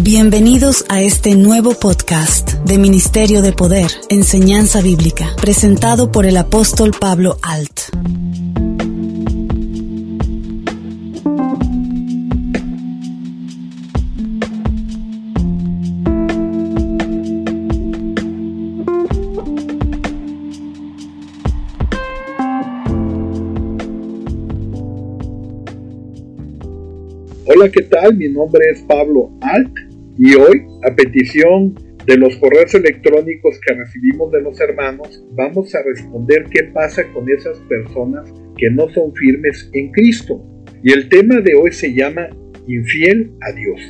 Bienvenidos a este nuevo podcast de Ministerio de Poder, Enseñanza Bíblica, presentado por el apóstol Pablo Alt. Hola, ¿qué tal? Mi nombre es Pablo Alt y hoy, a petición de los correos electrónicos que recibimos de los hermanos, vamos a responder qué pasa con esas personas que no son firmes en Cristo. Y el tema de hoy se llama infiel a Dios.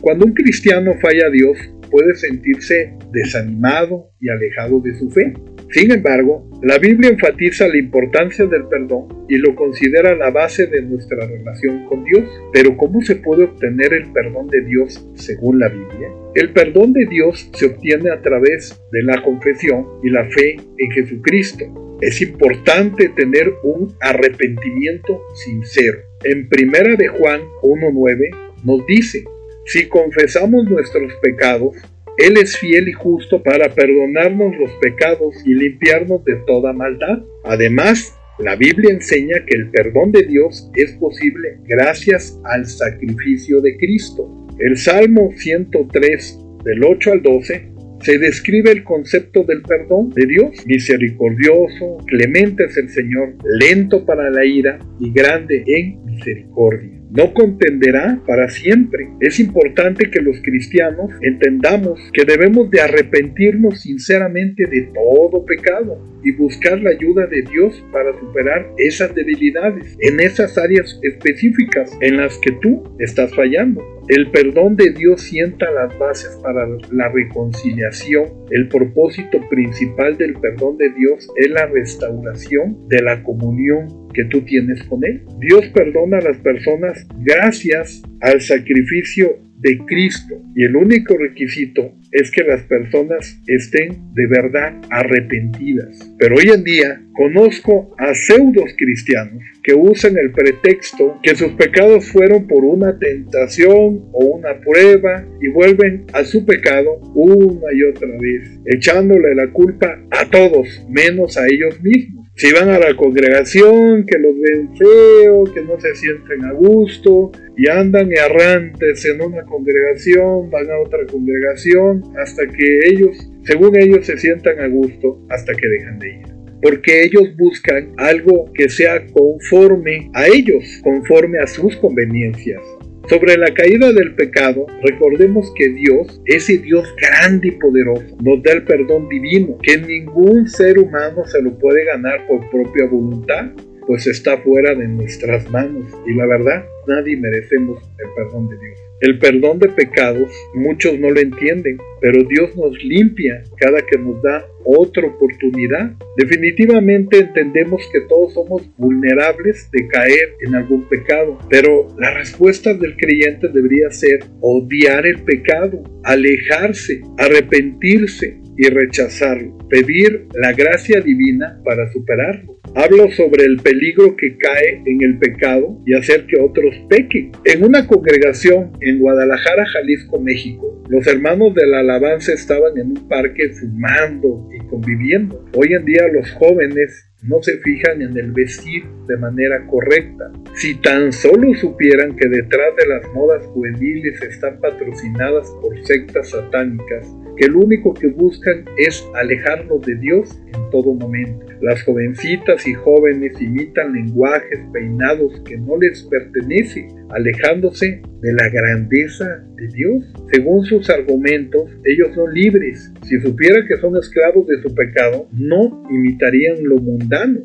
Cuando un cristiano falla a Dios, puede sentirse desanimado y alejado de su fe. Sin embargo, la Biblia enfatiza la importancia del perdón y lo considera la base de nuestra relación con Dios. Pero ¿cómo se puede obtener el perdón de Dios según la Biblia? El perdón de Dios se obtiene a través de la confesión y la fe en Jesucristo. Es importante tener un arrepentimiento sincero. En primera de Juan 1.9 nos dice, si confesamos nuestros pecados, él es fiel y justo para perdonarnos los pecados y limpiarnos de toda maldad. Además, la Biblia enseña que el perdón de Dios es posible gracias al sacrificio de Cristo. El Salmo 103 del 8 al 12 se describe el concepto del perdón de Dios. Misericordioso, clemente es el Señor, lento para la ira y grande en misericordia no contenderá para siempre. Es importante que los cristianos entendamos que debemos de arrepentirnos sinceramente de todo pecado y buscar la ayuda de Dios para superar esas debilidades en esas áreas específicas en las que tú estás fallando. El perdón de Dios sienta las bases para la reconciliación. El propósito principal del perdón de Dios es la restauración de la comunión que tú tienes con Él. Dios perdona a las personas gracias al sacrificio de Cristo. Y el único requisito es que las personas estén de verdad arrepentidas. Pero hoy en día conozco a pseudos cristianos que usan el pretexto que sus pecados fueron por una tentación o una prueba y vuelven a su pecado una y otra vez, echándole la culpa a todos, menos a ellos mismos si van a la congregación, que los ven feo, que no se sienten a gusto y andan errantes en una congregación, van a otra congregación, hasta que ellos, según ellos, se sientan a gusto, hasta que dejan de ir. Porque ellos buscan algo que sea conforme a ellos, conforme a sus conveniencias. Sobre la caída del pecado, recordemos que Dios, ese Dios grande y poderoso, nos da el perdón divino, que ningún ser humano se lo puede ganar por propia voluntad, pues está fuera de nuestras manos. Y la verdad, nadie merecemos el perdón de Dios. El perdón de pecados, muchos no lo entienden, pero Dios nos limpia cada que nos da otra oportunidad. Definitivamente entendemos que todos somos vulnerables de caer en algún pecado, pero la respuesta del creyente debería ser odiar el pecado, alejarse, arrepentirse y rechazarlo, pedir la gracia divina para superarlo. Hablo sobre el peligro que cae en el pecado y hacer que otros pequen. En una congregación en Guadalajara, Jalisco, México, los hermanos de la alabanza estaban en un parque fumando y conviviendo. Hoy en día los jóvenes no se fijan en el vestir de manera correcta. Si tan solo supieran que detrás de las modas juveniles están patrocinadas por sectas satánicas, que lo único que buscan es alejarnos de Dios en todo momento. Las jovencitas y jóvenes imitan lenguajes peinados que no les pertenecen, alejándose de la grandeza de Dios. Según sus argumentos, ellos son libres. Si supieran que son esclavos de su pecado, no imitarían lo mundano.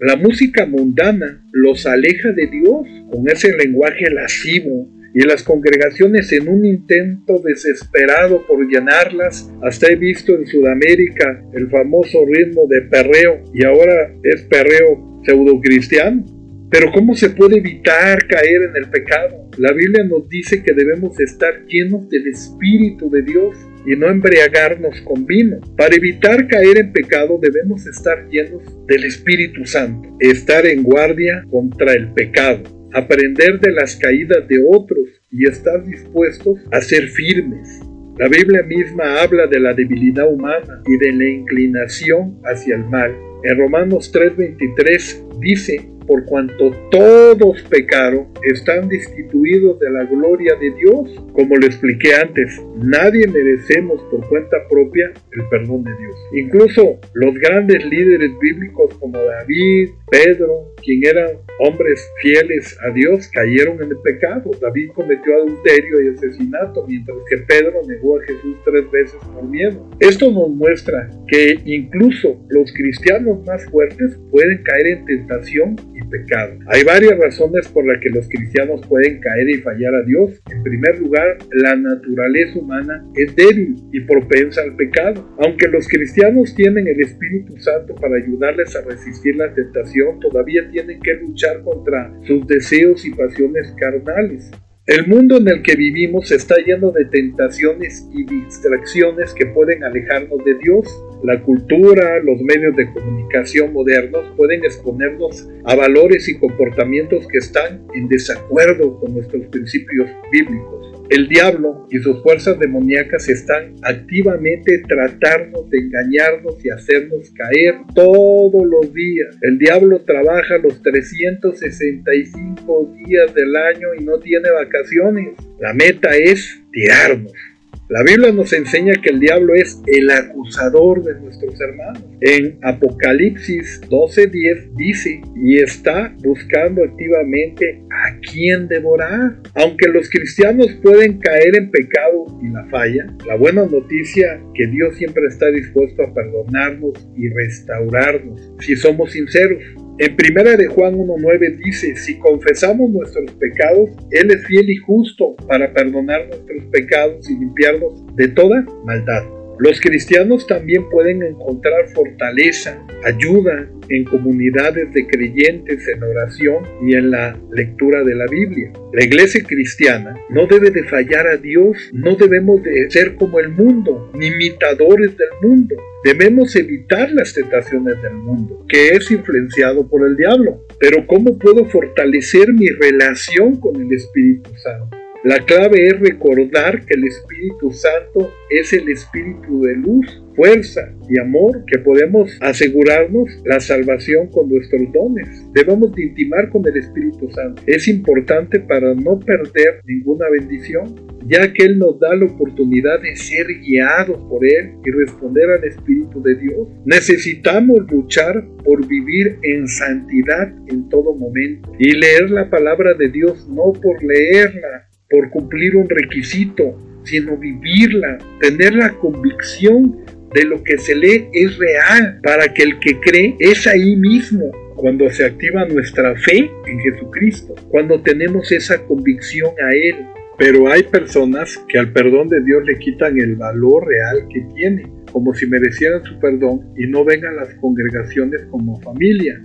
La música mundana los aleja de Dios con ese lenguaje lascivo, y las congregaciones en un intento desesperado por llenarlas, hasta he visto en Sudamérica el famoso ritmo de perreo y ahora es perreo pseudocristiano. Pero ¿cómo se puede evitar caer en el pecado? La Biblia nos dice que debemos estar llenos del Espíritu de Dios y no embriagarnos con vino. Para evitar caer en pecado debemos estar llenos del Espíritu Santo, estar en guardia contra el pecado aprender de las caídas de otros y estar dispuestos a ser firmes. La Biblia misma habla de la debilidad humana y de la inclinación hacia el mal. En Romanos 3:23 dice, por cuanto todos pecaron, están destituidos de la gloria de Dios. Como lo expliqué antes, nadie merecemos por cuenta propia el perdón de Dios. Incluso los grandes líderes bíblicos como David, Pedro, quien eran hombres fieles a Dios, cayeron en el pecado. David cometió adulterio y asesinato, mientras que Pedro negó a Jesús tres veces por miedo. Esto nos muestra que incluso los cristianos más fuertes pueden caer en tentación y pecado. Hay varias razones por las que los cristianos pueden caer y fallar a Dios. En primer lugar, la naturaleza humana es débil y propensa al pecado. Aunque los cristianos tienen el Espíritu Santo para ayudarles a resistir la tentación, todavía tienen que luchar contra sus deseos y pasiones carnales. El mundo en el que vivimos está lleno de tentaciones y distracciones que pueden alejarnos de Dios. La cultura, los medios de comunicación modernos pueden exponernos a valores y comportamientos que están en desacuerdo con nuestros principios bíblicos. El diablo y sus fuerzas demoníacas están activamente tratando de engañarnos y hacernos caer todos los días. El diablo trabaja los 365 días del año y no tiene vacaciones. La meta es tirarnos. La Biblia nos enseña que el diablo es el acusador de nuestros hermanos. En Apocalipsis 12:10 dice, y está buscando activamente a quien devorar. Aunque los cristianos pueden caer en pecado y la falla, la buena noticia que Dios siempre está dispuesto a perdonarnos y restaurarnos si somos sinceros. En primera de Juan 1.9 dice, si confesamos nuestros pecados, Él es fiel y justo para perdonar nuestros pecados y limpiarnos de toda maldad. Los cristianos también pueden encontrar fortaleza, ayuda en comunidades de creyentes en oración y en la lectura de la Biblia. La iglesia cristiana no debe de fallar a Dios, no debemos de ser como el mundo, ni imitadores del mundo. Debemos evitar las tentaciones del mundo, que es influenciado por el diablo. Pero ¿cómo puedo fortalecer mi relación con el Espíritu Santo? La clave es recordar que el Espíritu Santo es el Espíritu de luz, fuerza y amor que podemos asegurarnos la salvación con nuestros dones. Debemos de intimar con el Espíritu Santo. Es importante para no perder ninguna bendición, ya que Él nos da la oportunidad de ser guiados por Él y responder al Espíritu de Dios. Necesitamos luchar por vivir en santidad en todo momento y leer la palabra de Dios no por leerla por cumplir un requisito, sino vivirla, tener la convicción de lo que se lee es real, para que el que cree es ahí mismo, cuando se activa nuestra fe en Jesucristo, cuando tenemos esa convicción a Él. Pero hay personas que al perdón de Dios le quitan el valor real que tiene, como si merecieran su perdón y no vengan las congregaciones como familia.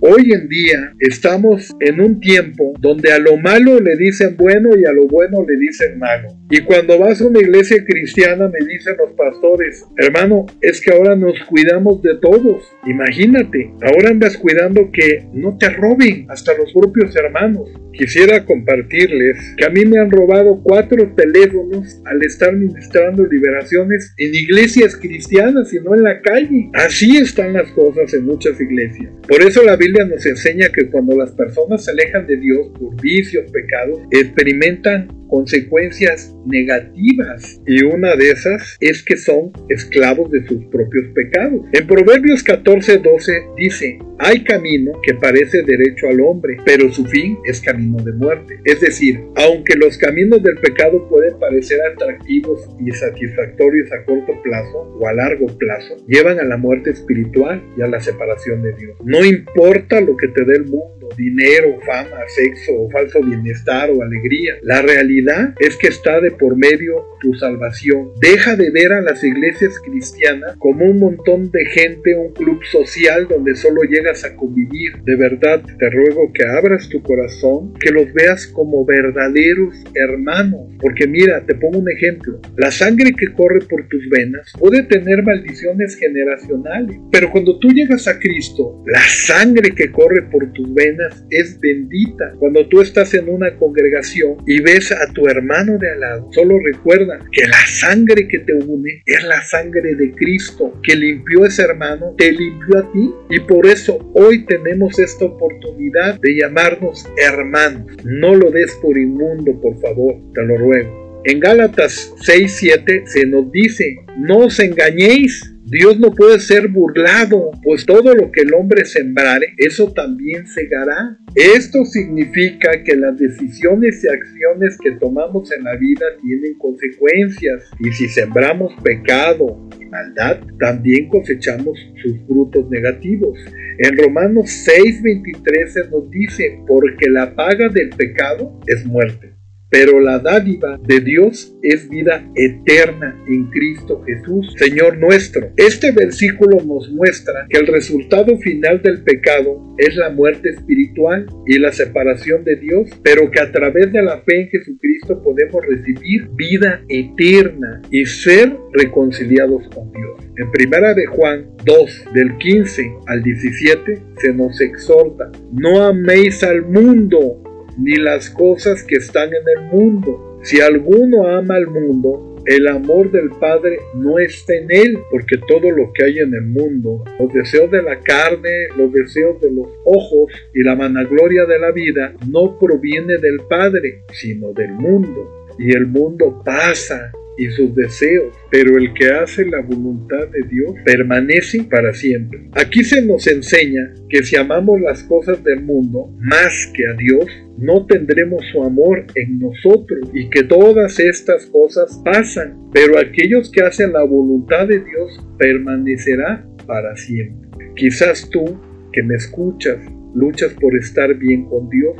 Hoy en día estamos en un tiempo donde a lo malo le dicen bueno y a lo bueno le dicen malo. Y cuando vas a una iglesia cristiana me dicen los pastores, hermano, es que ahora nos cuidamos de todos. Imagínate, ahora andas cuidando que no te roben hasta los propios hermanos. Quisiera compartirles que a mí me han robado cuatro teléfonos al estar ministrando liberaciones en iglesias cristianas y no en la calle. Así están las cosas en muchas iglesias. Por eso la Biblia nos enseña que cuando las personas se alejan de Dios por vicios, pecados, experimentan consecuencias negativas y una de esas es que son esclavos de sus propios pecados. En Proverbios 14:12 dice, hay camino que parece derecho al hombre, pero su fin es camino de muerte. Es decir, aunque los caminos del pecado pueden parecer atractivos y satisfactorios a corto plazo o a largo plazo, llevan a la muerte espiritual y a la separación de Dios. No importa lo que te dé el mundo, dinero, fama, sexo falso bienestar o alegría, la realidad es que está de por medio tu salvación. Deja de ver a las iglesias cristianas como un montón de gente, un club social donde solo llega a convivir. De verdad te ruego que abras tu corazón, que los veas como verdaderos hermanos. Porque mira, te pongo un ejemplo. La sangre que corre por tus venas puede tener maldiciones generacionales. Pero cuando tú llegas a Cristo, la sangre que corre por tus venas es bendita. Cuando tú estás en una congregación y ves a tu hermano de al lado, solo recuerda que la sangre que te une es la sangre de Cristo, que limpió a ese hermano, te limpió a ti y por eso hoy tenemos esta oportunidad de llamarnos hermanos. No lo des por inmundo, por favor, te lo ruego. En Gálatas 6:7 se nos dice, no os engañéis, Dios no puede ser burlado, pues todo lo que el hombre sembrare, eso también segará. Esto significa que las decisiones y acciones que tomamos en la vida tienen consecuencias, y si sembramos pecado y maldad, también cosechamos sus frutos negativos. En Romanos 6:23 se nos dice, porque la paga del pecado es muerte pero la dádiva de Dios es vida eterna en Cristo Jesús, Señor nuestro. Este versículo nos muestra que el resultado final del pecado es la muerte espiritual y la separación de Dios, pero que a través de la fe en Jesucristo podemos recibir vida eterna y ser reconciliados con Dios. En primera de Juan 2, del 15 al 17, se nos exhorta, no améis al mundo ni las cosas que están en el mundo. Si alguno ama al mundo, el amor del Padre no está en él, porque todo lo que hay en el mundo, los deseos de la carne, los deseos de los ojos y la vanagloria de la vida, no proviene del Padre, sino del mundo. Y el mundo pasa y sus deseos, pero el que hace la voluntad de Dios permanece para siempre. Aquí se nos enseña que si amamos las cosas del mundo más que a Dios, no tendremos su amor en nosotros y que todas estas cosas pasan, pero aquellos que hacen la voluntad de Dios permanecerá para siempre. Quizás tú que me escuchas luchas por estar bien con Dios,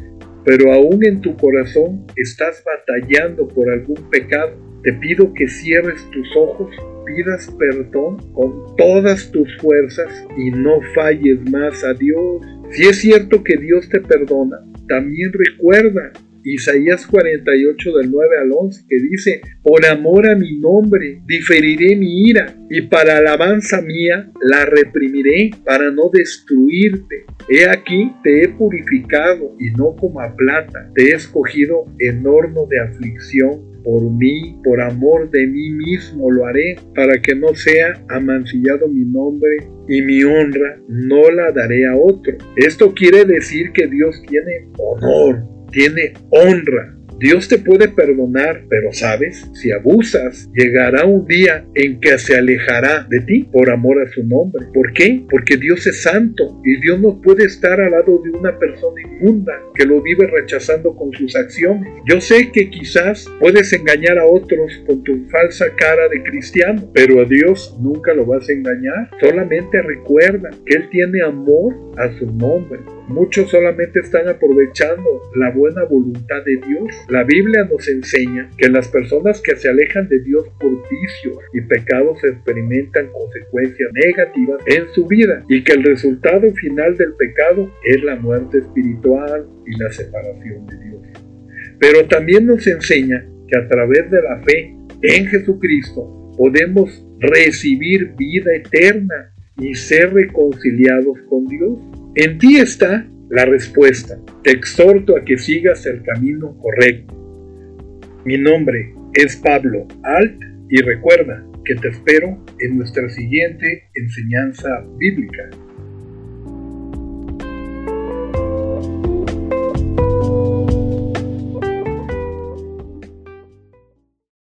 pero aún en tu corazón estás batallando por algún pecado te pido que cierres tus ojos, pidas perdón con todas tus fuerzas y no falles más a Dios. Si es cierto que Dios te perdona, también recuerda Isaías 48 del 9 al 11 que dice, por amor a mi nombre diferiré mi ira y para alabanza mía la reprimiré para no destruirte. He aquí te he purificado y no como a plata, te he escogido en horno de aflicción por mí, por amor de mí mismo lo haré, para que no sea amancillado mi nombre y mi honra no la daré a otro. Esto quiere decir que Dios tiene honor, tiene honra Dios te puede perdonar, pero sabes, si abusas, llegará un día en que se alejará de ti por amor a su nombre. ¿Por qué? Porque Dios es santo y Dios no puede estar al lado de una persona inmunda que lo vive rechazando con sus acciones. Yo sé que quizás puedes engañar a otros con tu falsa cara de cristiano, pero a Dios nunca lo vas a engañar. Solamente recuerda que Él tiene amor a su nombre. Muchos solamente están aprovechando la buena voluntad de Dios. La Biblia nos enseña que las personas que se alejan de Dios por vicios y pecados experimentan consecuencias negativas en su vida y que el resultado final del pecado es la muerte espiritual y la separación de Dios. Pero también nos enseña que a través de la fe en Jesucristo podemos recibir vida eterna y ser reconciliados con Dios. En ti está la respuesta. Te exhorto a que sigas el camino correcto. Mi nombre es Pablo Alt y recuerda que te espero en nuestra siguiente enseñanza bíblica.